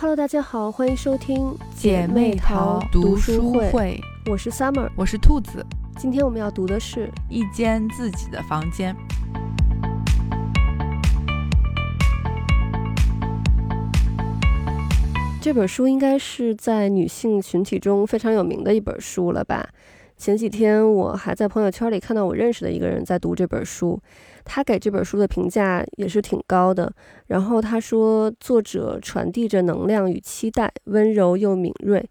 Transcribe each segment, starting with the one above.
Hello，大家好，欢迎收听姐妹淘读书会，我是 Summer，我是兔子。今天我们要读的是《一间自己的房间》这本书，应该是在女性群体中非常有名的一本书了吧？前几天我还在朋友圈里看到我认识的一个人在读这本书，他给这本书的评价也是挺高的。然后他说，作者传递着能量与期待，温柔又敏锐。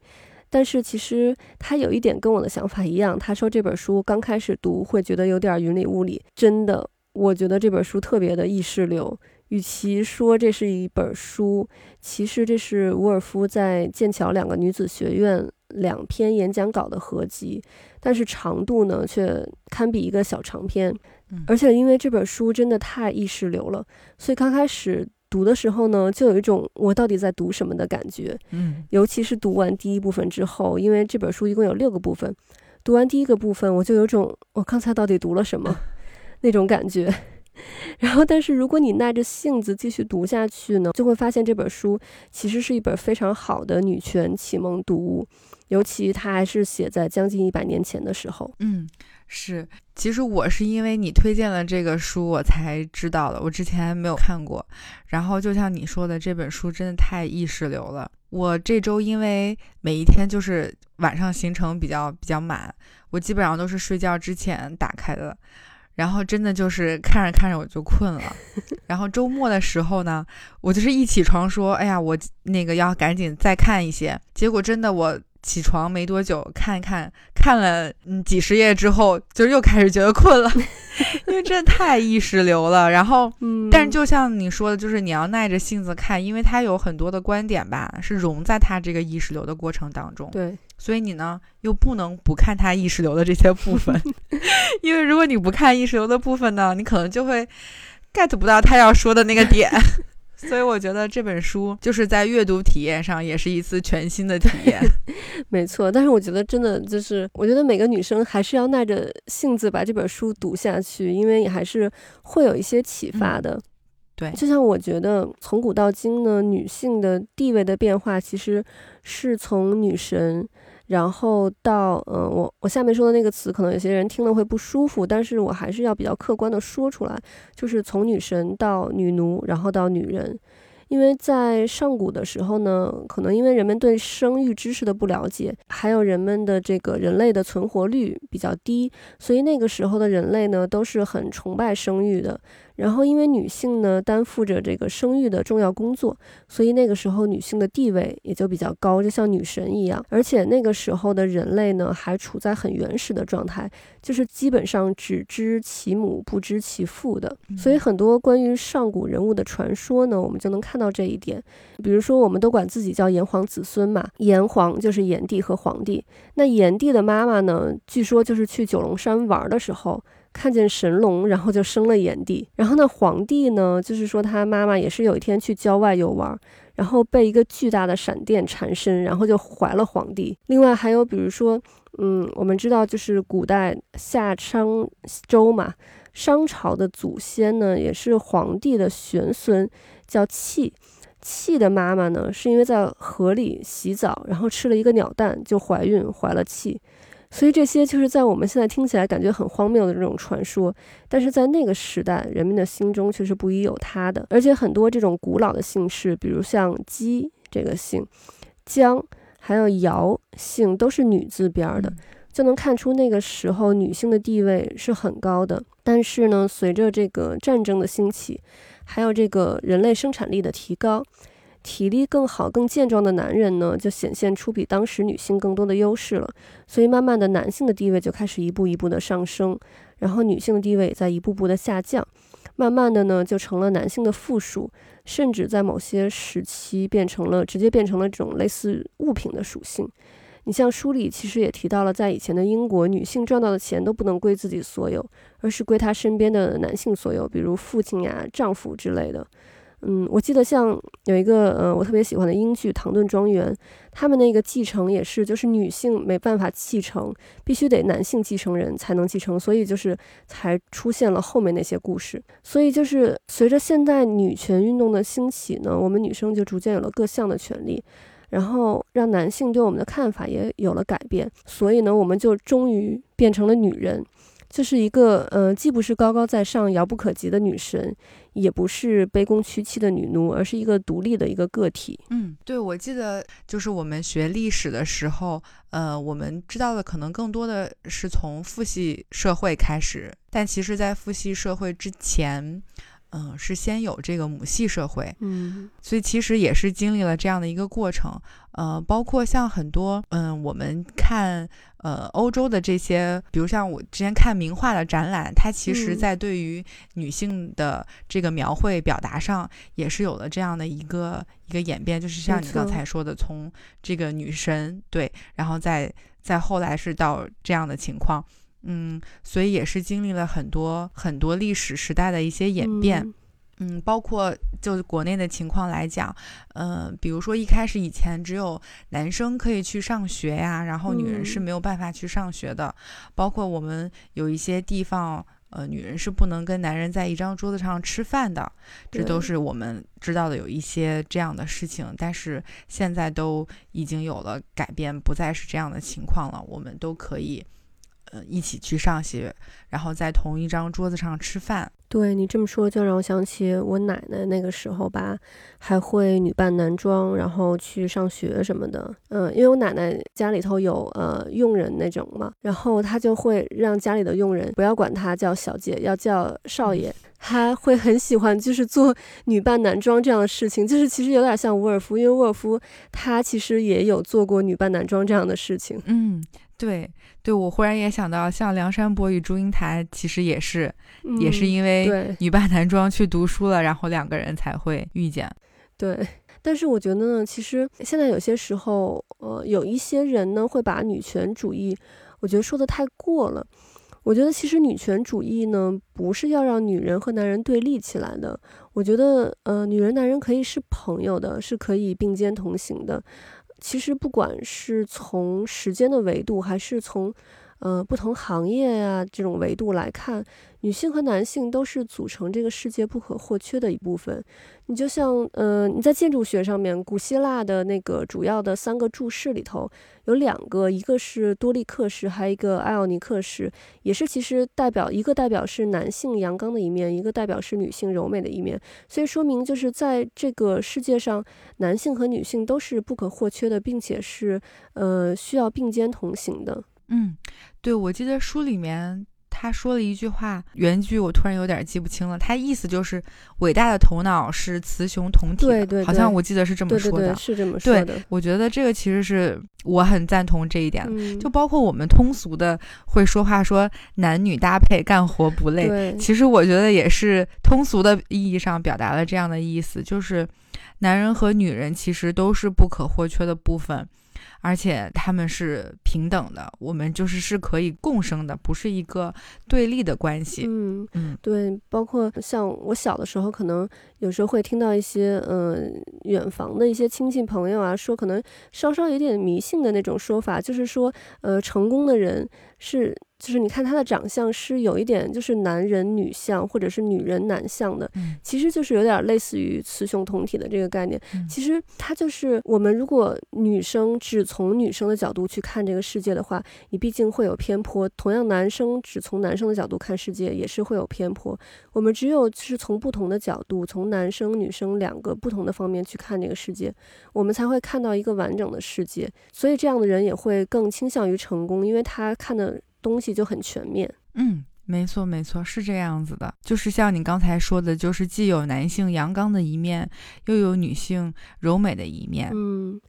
但是其实他有一点跟我的想法一样，他说这本书刚开始读会觉得有点云里雾里。真的，我觉得这本书特别的意识流。与其说这是一本书，其实这是伍尔夫在剑桥两个女子学院两篇演讲稿的合集，但是长度呢却堪比一个小长篇。而且因为这本书真的太意识流了，所以刚开始读的时候呢，就有一种我到底在读什么的感觉。嗯，尤其是读完第一部分之后，因为这本书一共有六个部分，读完第一个部分，我就有种我刚才到底读了什么 那种感觉。然后，但是如果你耐着性子继续读下去呢，就会发现这本书其实是一本非常好的女权启蒙读物，尤其它还是写在将近一百年前的时候。嗯，是。其实我是因为你推荐了这个书，我才知道的。我之前没有看过。然后就像你说的，这本书真的太意识流了。我这周因为每一天就是晚上行程比较比较满，我基本上都是睡觉之前打开的。然后真的就是看着看着我就困了，然后周末的时候呢，我就是一起床说，哎呀，我那个要赶紧再看一些。结果真的我起床没多久，看一看看了嗯几十页之后，就又开始觉得困了，因为真的太意识流了。然后，嗯但是就像你说的，就是你要耐着性子看，因为它有很多的观点吧，是融在它这个意识流的过程当中。对。所以你呢，又不能不看他意识流的这些部分，因为如果你不看意识流的部分呢，你可能就会 get 不到他要说的那个点。所以我觉得这本书就是在阅读体验上也是一次全新的体验。没错，但是我觉得真的就是，我觉得每个女生还是要耐着性子把这本书读下去，因为你还是会有一些启发的。对，就像我觉得从古到今呢，女性的地位的变化其实是从女神。然后到，嗯，我我下面说的那个词，可能有些人听了会不舒服，但是我还是要比较客观的说出来，就是从女神到女奴，然后到女人。因为在上古的时候呢，可能因为人们对生育知识的不了解，还有人们的这个人类的存活率比较低，所以那个时候的人类呢都是很崇拜生育的。然后因为女性呢担负着这个生育的重要工作，所以那个时候女性的地位也就比较高，就像女神一样。而且那个时候的人类呢还处在很原始的状态，就是基本上只知其母不知其父的。所以很多关于上古人物的传说呢，我们就能看。到这一点，比如说，我们都管自己叫炎黄子孙嘛，炎黄就是炎帝和黄帝。那炎帝的妈妈呢，据说就是去九龙山玩的时候看见神龙，然后就生了炎帝。然后呢，黄帝呢，就是说他妈妈也是有一天去郊外游玩，然后被一个巨大的闪电缠身，然后就怀了黄帝。另外还有比如说，嗯，我们知道就是古代夏商周嘛，商朝的祖先呢也是黄帝的玄孙。叫契。契的妈妈呢，是因为在河里洗澡，然后吃了一个鸟蛋就怀孕，怀了契。所以这些就是在我们现在听起来感觉很荒谬的这种传说，但是在那个时代，人们的心中却是不疑有他的。而且很多这种古老的姓氏，比如像姬这个姓，姜，还有姚姓，都是女字边的，就能看出那个时候女性的地位是很高的。但是呢，随着这个战争的兴起，还有这个人类生产力的提高，体力更好、更健壮的男人呢，就显现出比当时女性更多的优势了。所以慢慢的，男性的地位就开始一步一步的上升，然后女性的地位也在一步步的下降。慢慢的呢，就成了男性的附属，甚至在某些时期变成了直接变成了这种类似物品的属性。你像书里其实也提到了，在以前的英国，女性赚到的钱都不能归自己所有，而是归她身边的男性所有，比如父亲呀、丈夫之类的。嗯，我记得像有一个呃，我特别喜欢的英剧《唐顿庄园》，他们那个继承也是，就是女性没办法继承，必须得男性继承人才能继承，所以就是才出现了后面那些故事。所以就是随着现代女权运动的兴起呢，我们女生就逐渐有了各项的权利，然后让男性对我们的看法也有了改变，所以呢，我们就终于变成了女人。就是一个，呃，既不是高高在上、遥不可及的女神，也不是卑躬屈膝的女奴，而是一个独立的一个个体。嗯，对，我记得就是我们学历史的时候，呃，我们知道的可能更多的是从父系社会开始，但其实，在父系社会之前。嗯，是先有这个母系社会，嗯，所以其实也是经历了这样的一个过程。呃，包括像很多，嗯，我们看，呃，欧洲的这些，比如像我之前看名画的展览，它其实在对于女性的这个描绘表达上，也是有了这样的一个一个演变，就是像你刚才说的，从这个女神对，然后再再后来是到这样的情况。嗯，所以也是经历了很多很多历史时代的一些演变，嗯，包括就国内的情况来讲，呃，比如说一开始以前只有男生可以去上学呀，然后女人是没有办法去上学的，包括我们有一些地方，呃，女人是不能跟男人在一张桌子上吃饭的，这都是我们知道的有一些这样的事情，但是现在都已经有了改变，不再是这样的情况了，我们都可以。呃，一起去上学，然后在同一张桌子上吃饭。对你这么说，就让我想起我奶奶那个时候吧，还会女扮男装，然后去上学什么的。嗯，因为我奶奶家里头有呃佣人那种嘛，然后她就会让家里的佣人不要管她叫小姐，要叫少爷。她会很喜欢就是做 女扮男装这样的事情，就是其实有点像伍尔夫，因为伍尔夫他其实也有做过女扮男装这样的事情。嗯。对，对我忽然也想到，像梁山伯与祝英台，其实也是，也是因为女扮男装去读书了，然后两个人才会遇见。对，但是我觉得呢，其实现在有些时候，呃，有一些人呢会把女权主义，我觉得说的太过了。我觉得其实女权主义呢，不是要让女人和男人对立起来的。我觉得，呃，女人男人可以是朋友的，是可以并肩同行的。其实，不管是从时间的维度，还是从，呃，不同行业呀这种维度来看。女性和男性都是组成这个世界不可或缺的一部分。你就像，呃，你在建筑学上面，古希腊的那个主要的三个柱式里头，有两个，一个是多利克式，还有一个艾奥尼克式，也是其实代表一个代表是男性阳刚的一面，一个代表是女性柔美的一面。所以说明就是在这个世界上，男性和女性都是不可或缺的，并且是，呃，需要并肩同行的。嗯，对，我记得书里面。他说了一句话，原句我突然有点记不清了。他意思就是伟大的头脑是雌雄同体的，好像我记得是这么说的，是这么说的。我觉得这个其实是我很赞同这一点就包括我们通俗的会说话说男女搭配干活不累，其实我觉得也是通俗的意义上表达了这样的意思，就是男人和女人其实都是不可或缺的部分。而且他们是平等的，我们就是是可以共生的，不是一个对立的关系。嗯嗯，对，包括像我小的时候，可能有时候会听到一些嗯远房的一些亲戚朋友啊，说可能稍稍有点迷信的那种说法，就是说呃成功的人是。就是你看他的长相是有一点就是男人女相或者是女人男相的，其实就是有点类似于雌雄同体的这个概念。其实他就是我们如果女生只从女生的角度去看这个世界的话，你毕竟会有偏颇。同样，男生只从男生的角度看世界也是会有偏颇。我们只有是从不同的角度，从男生女生两个不同的方面去看这个世界，我们才会看到一个完整的世界。所以这样的人也会更倾向于成功，因为他看的。东西就很全面，嗯，没错没错，是这样子的，就是像你刚才说的，就是既有男性阳刚的一面，又有女性柔美的一面，嗯，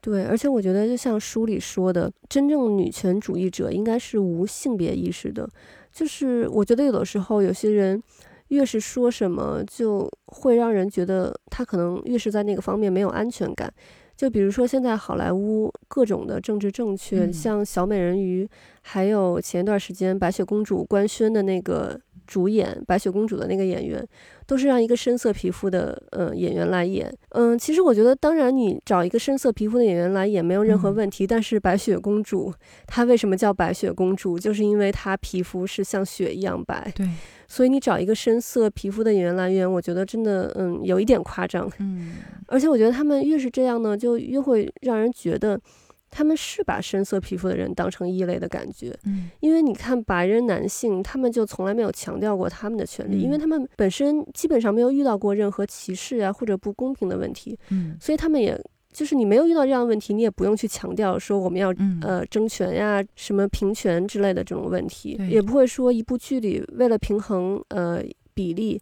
对，而且我觉得就像书里说的，真正女权主义者应该是无性别意识的，就是我觉得有的时候有些人越是说什么，就会让人觉得他可能越是在那个方面没有安全感。就比如说，现在好莱坞各种的政治正确，像小美人鱼，还有前一段时间白雪公主官宣的那个主演白雪公主的那个演员，都是让一个深色皮肤的呃演员来演。嗯，其实我觉得，当然你找一个深色皮肤的演员来演没有任何问题。但是白雪公主她为什么叫白雪公主？就是因为她皮肤是像雪一样白。对。所以你找一个深色皮肤的演员来演，我觉得真的嗯有一点夸张。嗯。而且我觉得他们越是这样呢，就越会让人觉得。他们是把深色皮肤的人当成异类的感觉，嗯，因为你看白人男性，他们就从来没有强调过他们的权利，因为他们本身基本上没有遇到过任何歧视啊或者不公平的问题，嗯，所以他们也就是你没有遇到这样的问题，你也不用去强调说我们要呃争权呀、什么平权之类的这种问题，也不会说一部剧里为了平衡呃比例。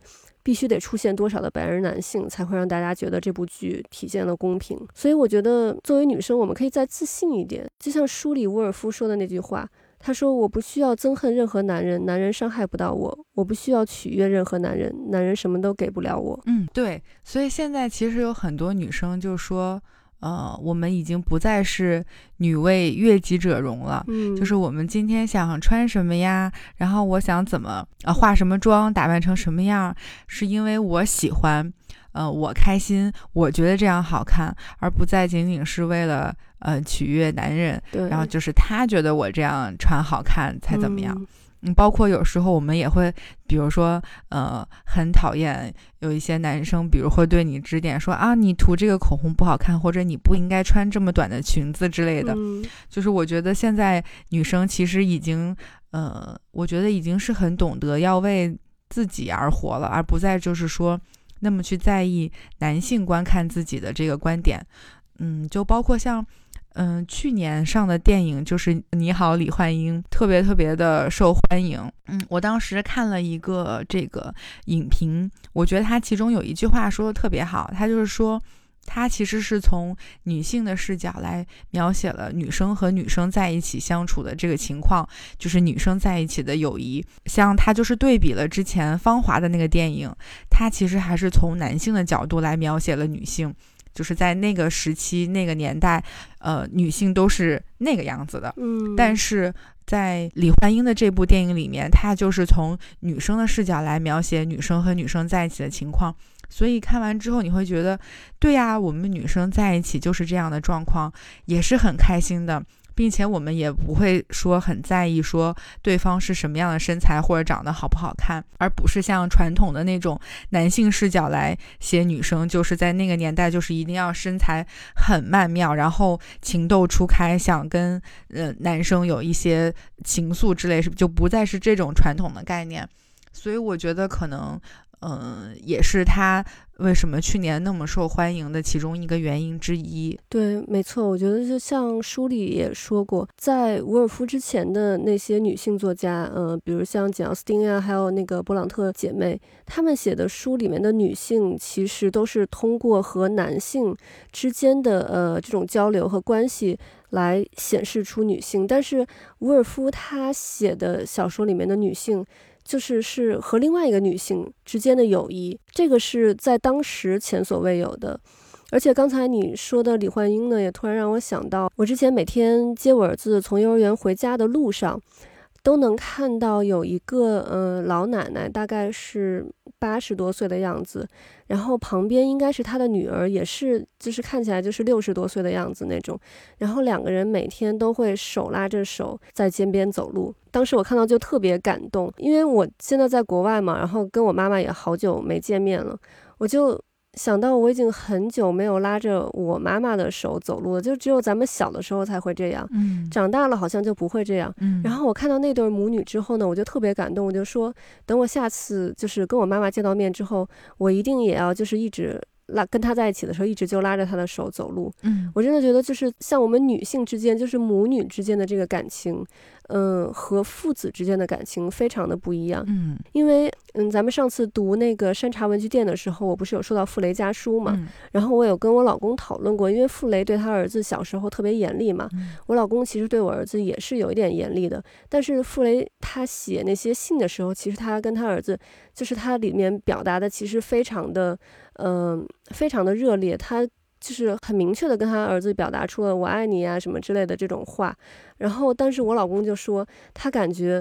必须得出现多少的白人男性，才会让大家觉得这部剧体现了公平？所以我觉得，作为女生，我们可以再自信一点。就像书里沃尔夫说的那句话，他说：“我不需要憎恨任何男人，男人伤害不到我；我不需要取悦任何男人，男人什么都给不了我。”嗯，对。所以现在其实有很多女生就说。呃，我们已经不再是女为悦己者容了，嗯，就是我们今天想穿什么呀，然后我想怎么呃化什么妆，打扮成什么样，是因为我喜欢，呃，我开心，我觉得这样好看，而不再仅仅是为了呃取悦男人，对，然后就是他觉得我这样穿好看才怎么样。嗯，包括有时候我们也会，比如说，呃，很讨厌有一些男生，比如会对你指点说啊，你涂这个口红不好看，或者你不应该穿这么短的裙子之类的。嗯，就是我觉得现在女生其实已经，呃，我觉得已经是很懂得要为自己而活了，而不再就是说那么去在意男性观看自己的这个观点。嗯，就包括像。嗯，去年上的电影就是《你好，李焕英》，特别特别的受欢迎。嗯，我当时看了一个这个影评，我觉得他其中有一句话说的特别好，他就是说，他其实是从女性的视角来描写了女生和女生在一起相处的这个情况，就是女生在一起的友谊。像他就是对比了之前《芳华》的那个电影，他其实还是从男性的角度来描写了女性。就是在那个时期、那个年代，呃，女性都是那个样子的。嗯，但是在李焕英的这部电影里面，她就是从女生的视角来描写女生和女生在一起的情况。所以看完之后，你会觉得，对呀，我们女生在一起就是这样的状况，也是很开心的。并且我们也不会说很在意说对方是什么样的身材或者长得好不好看，而不是像传统的那种男性视角来写女生，就是在那个年代就是一定要身材很曼妙，然后情窦初开，想跟呃男生有一些情愫之类，是就不再是这种传统的概念。所以我觉得可能。嗯，也是他为什么去年那么受欢迎的其中一个原因之一。对，没错，我觉得就像书里也说过，在伍尔夫之前的那些女性作家，嗯，比如像简奥斯汀啊，还有那个勃朗特姐妹，她们写的书里面的女性，其实都是通过和男性之间的呃这种交流和关系来显示出女性。但是伍尔夫他写的小说里面的女性。就是是和另外一个女性之间的友谊，这个是在当时前所未有的。而且刚才你说的李焕英呢，也突然让我想到，我之前每天接我儿子从幼儿园回家的路上。都能看到有一个呃老奶奶，大概是八十多岁的样子，然后旁边应该是她的女儿，也是就是看起来就是六十多岁的样子那种，然后两个人每天都会手拉着手在街边走路。当时我看到就特别感动，因为我现在在国外嘛，然后跟我妈妈也好久没见面了，我就。想到我已经很久没有拉着我妈妈的手走路了，就只有咱们小的时候才会这样，嗯，长大了好像就不会这样，嗯。然后我看到那对母女之后呢，我就特别感动，我就说，等我下次就是跟我妈妈见到面之后，我一定也要就是一直拉跟他在一起的时候，一直就拉着他的手走路，嗯。我真的觉得就是像我们女性之间，就是母女之间的这个感情。嗯，和父子之间的感情非常的不一样。嗯，因为嗯，咱们上次读那个山茶文具店的时候，我不是有说到傅雷家书嘛？然后我有跟我老公讨论过，因为傅雷对他儿子小时候特别严厉嘛。我老公其实对我儿子也是有一点严厉的，但是傅雷他写那些信的时候，其实他跟他儿子，就是他里面表达的其实非常的，嗯，非常的热烈。他。就是很明确的跟他儿子表达出了我爱你啊什么之类的这种话，然后但是我老公就说他感觉，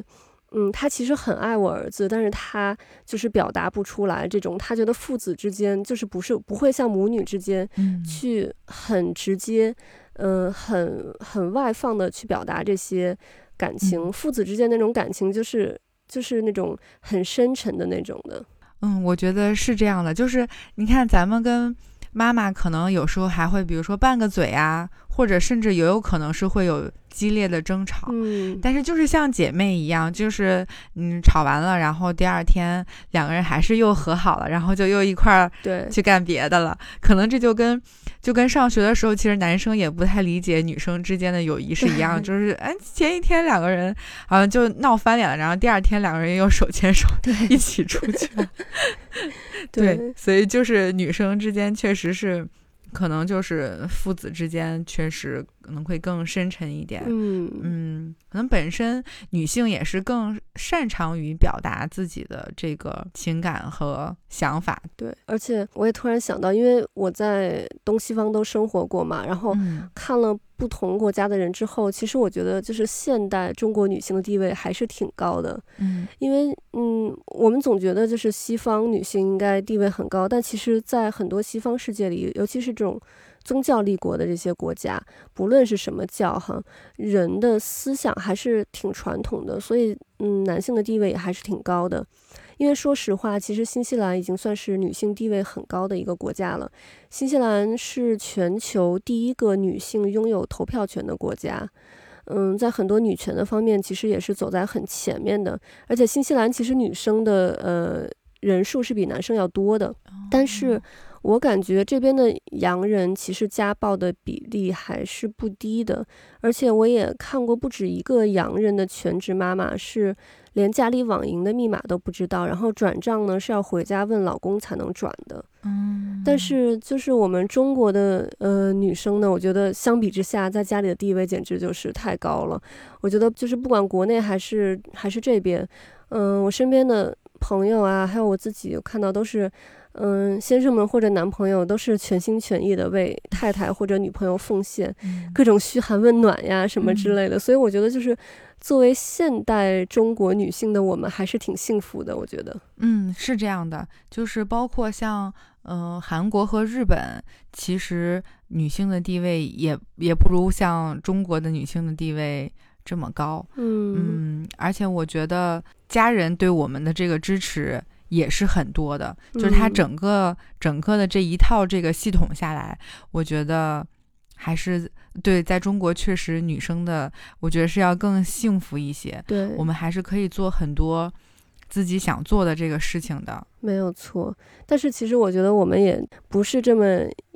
嗯，他其实很爱我儿子，但是他就是表达不出来这种，他觉得父子之间就是不是不会像母女之间去很直接，嗯，很很外放的去表达这些感情，父子之间那种感情就是就是那种很深沉的那种的。嗯，我觉得是这样的，就是你看咱们跟妈妈可能有时候还会，比如说拌个嘴啊。或者甚至也有可能是会有激烈的争吵，嗯，但是就是像姐妹一样，就是嗯吵完了，然后第二天两个人还是又和好了，然后就又一块儿对去干别的了。可能这就跟就跟上学的时候，其实男生也不太理解女生之间的友谊是一样，就是哎前一天两个人好像就闹翻脸了，然后第二天两个人又手牵手一起出去了。对，所以就是女生之间确实是。可能就是父子之间确实可能会更深沉一点，嗯。嗯，可能本身女性也是更擅长于表达自己的这个情感和想法。对，而且我也突然想到，因为我在东西方都生活过嘛，然后看了。不同国家的人之后，其实我觉得就是现代中国女性的地位还是挺高的。嗯，因为嗯，我们总觉得就是西方女性应该地位很高，但其实，在很多西方世界里，尤其是这种宗教立国的这些国家，不论是什么教哈，人的思想还是挺传统的，所以嗯，男性的地位也还是挺高的。因为说实话，其实新西兰已经算是女性地位很高的一个国家了。新西兰是全球第一个女性拥有投票权的国家，嗯，在很多女权的方面，其实也是走在很前面的。而且新西兰其实女生的呃人数是比男生要多的，但是我感觉这边的洋人其实家暴的比例还是不低的。而且我也看过不止一个洋人的全职妈妈是。连家里网银的密码都不知道，然后转账呢是要回家问老公才能转的。嗯，但是就是我们中国的呃女生呢，我觉得相比之下，在家里的地位简直就是太高了。我觉得就是不管国内还是还是这边，嗯，我身边的朋友啊，还有我自己看到都是。嗯，先生们或者男朋友都是全心全意的为太太或者女朋友奉献，各种嘘寒问暖呀什么之类的。所以我觉得，就是作为现代中国女性的我们，还是挺幸福的。我觉得，嗯，是这样的，就是包括像嗯韩国和日本，其实女性的地位也也不如像中国的女性的地位这么高。嗯嗯，而且我觉得家人对我们的这个支持。也是很多的，就是它整个整个的这一套这个系统下来，我觉得还是对，在中国确实女生的，我觉得是要更幸福一些。对，我们还是可以做很多自己想做的这个事情的，没有错。但是其实我觉得我们也不是这么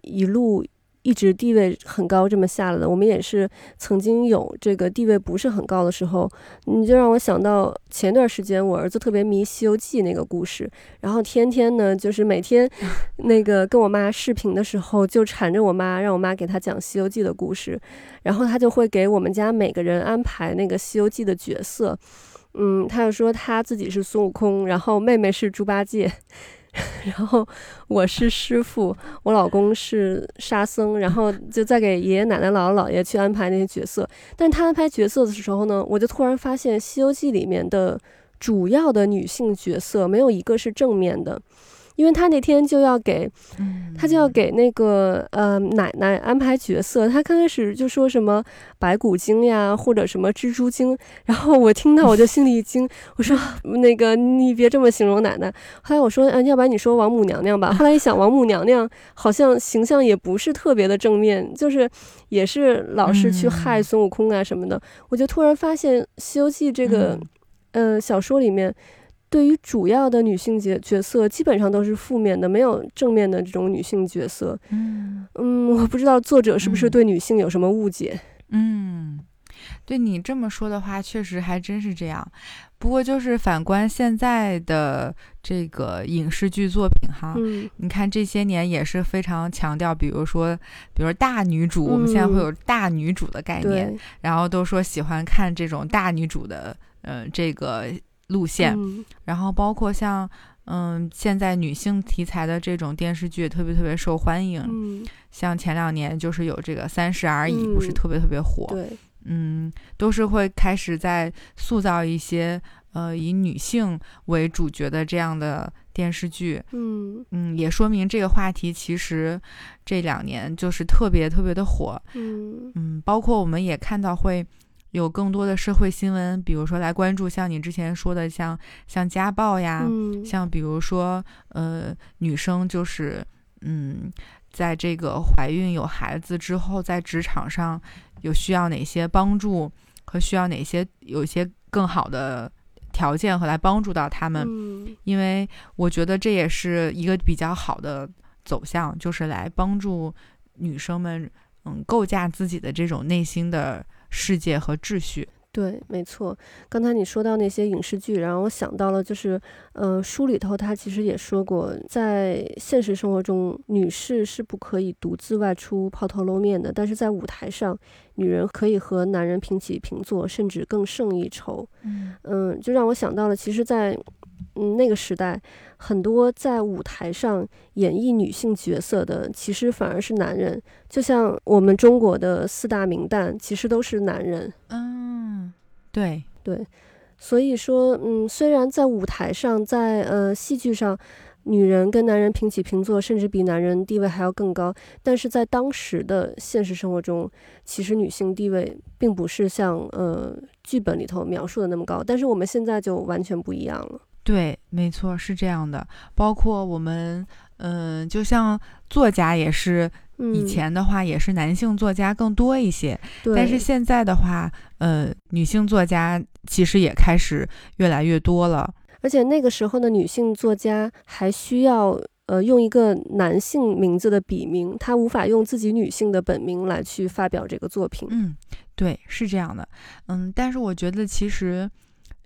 一路。一直地位很高，这么下来的，我们也是曾经有这个地位不是很高的时候。你就让我想到前段时间我儿子特别迷《西游记》那个故事，然后天天呢就是每天 那个跟我妈视频的时候就缠着我妈，让我妈给他讲《西游记》的故事，然后他就会给我们家每个人安排那个《西游记》的角色。嗯，他就说他自己是孙悟空，然后妹妹是猪八戒。然后我是师傅，我老公是沙僧，然后就在给爷爷奶奶、姥姥姥爷去安排那些角色。但他安排角色的时候呢，我就突然发现《西游记》里面的主要的女性角色没有一个是正面的。因为他那天就要给，他就要给那个呃奶奶安排角色。他刚开始就说什么白骨精呀，或者什么蜘蛛精。然后我听到我就心里一惊，我说那个你别这么形容奶奶。后来我说，嗯，要不然你说王母娘娘吧。后来一想，王母娘娘好像形象也不是特别的正面，就是也是老是去害孙悟空啊什么的。我就突然发现《西游记》这个呃小说里面。对于主要的女性角角色，基本上都是负面的，没有正面的这种女性角色。嗯嗯，我不知道作者是不是对女性有什么误解。嗯，对你这么说的话，确实还真是这样。不过就是反观现在的这个影视剧作品哈，你看这些年也是非常强调，比如说，比如大女主，我们现在会有大女主的概念，然后都说喜欢看这种大女主的，呃，这个。路线，然后包括像，嗯，现在女性题材的这种电视剧特别特别受欢迎。嗯，像前两年就是有这个《三十而已》，不是特别特别火。对，嗯，都是会开始在塑造一些呃以女性为主角的这样的电视剧。嗯嗯，也说明这个话题其实这两年就是特别特别的火。嗯嗯，包括我们也看到会有更多的社会新闻，比如说来关注像你之前说的像像家暴呀，嗯，像比如说呃女生就是嗯在这个怀孕有孩子之后，在职场上有需要哪些帮助和需要哪些有一些更好的条件和来帮助到他们。嗯因为我觉得这也是一个比较好的走向，就是来帮助女生们，嗯，构架自己的这种内心的世界和秩序。对，没错。刚才你说到那些影视剧，然后我想到了，就是，呃，书里头他其实也说过，在现实生活中，女士是不可以独自外出抛头露面的，但是在舞台上，女人可以和男人平起平坐，甚至更胜一筹。嗯嗯，就让我想到了，其实在，嗯那个时代，很多在舞台上演绎女性角色的，其实反而是男人。就像我们中国的四大名旦，其实都是男人。嗯，对，对，所以说，嗯，虽然在舞台上，在呃戏剧上，女人跟男人平起平坐，甚至比男人地位还要更高，但是在当时的现实生活中，其实女性地位并不是像呃剧本里头描述的那么高。但是我们现在就完全不一样了。对，没错，是这样的。包括我们，嗯、就像作家也是，嗯，以前的话也是男性作家更多一些，对，但是现在的话，呃，女性作家其实也开始越来越多了。而且那个时候的女性作家还需要呃用一个男性名字的笔名，她无法用自己女性的本名来去发表这个作品。嗯，对，是这样的。嗯，但是我觉得其实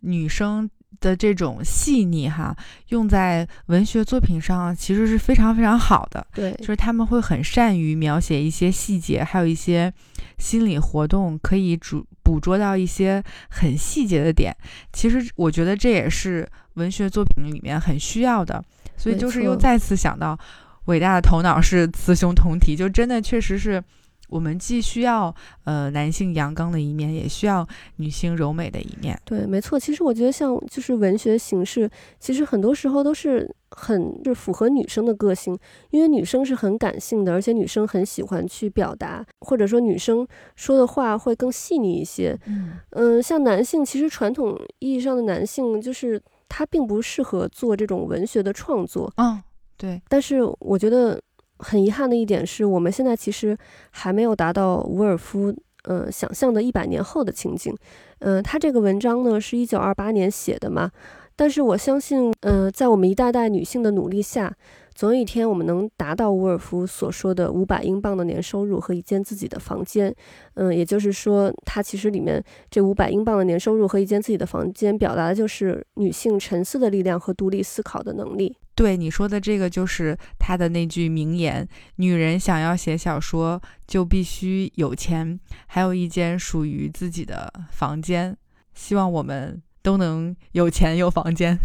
女生的这种细腻哈，用在文学作品上其实是非常非常好的。对，就是他们会很善于描写一些细节，还有一些心理活动，可以主捕捉到一些很细节的点。其实我觉得这也是文学作品里面很需要的，所以就是又再次想到，伟大的头脑是雌雄同体，就真的确实是我们既需要呃男性阳刚的一面，也需要女性柔美的一面。对，没错。其实我觉得像就是文学形式，其实很多时候都是很是符合女生的个性，因为女生是很感性的，而且女生很喜欢去表达，或者说女生说的话会更细腻一些。嗯嗯，像男性，其实传统意义上的男性就是他并不适合做这种文学的创作。嗯，对，但是我觉得很遗憾的一点是，我们现在其实还没有达到伍尔夫呃想象的一百年后的情景。嗯、他这个文章呢是一九二八年写的嘛，但是我相信，呃，在我们一代代女性的努力下，总有一天我们能达到伍尔夫所说的五百英镑的年收入和一间自己的房间。嗯、也就是说，它其实里面这五百英镑的年收入和一间自己的房间，表达的就是女性沉思的力量和独立思考的能力。对你说的这个就是他的那句名言：女人想要写小说，就必须有钱，还有一间属于自己的房间。希望我们都能有钱有房间。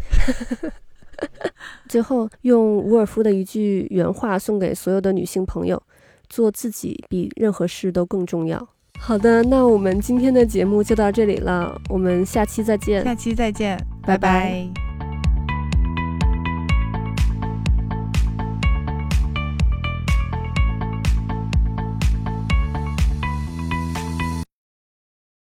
最后，用伍尔夫的一句原话送给所有的女性朋友：做自己比任何事都更重要。好的，那我们今天的节目就到这里了，我们下期再见。下期再见，拜拜拜拜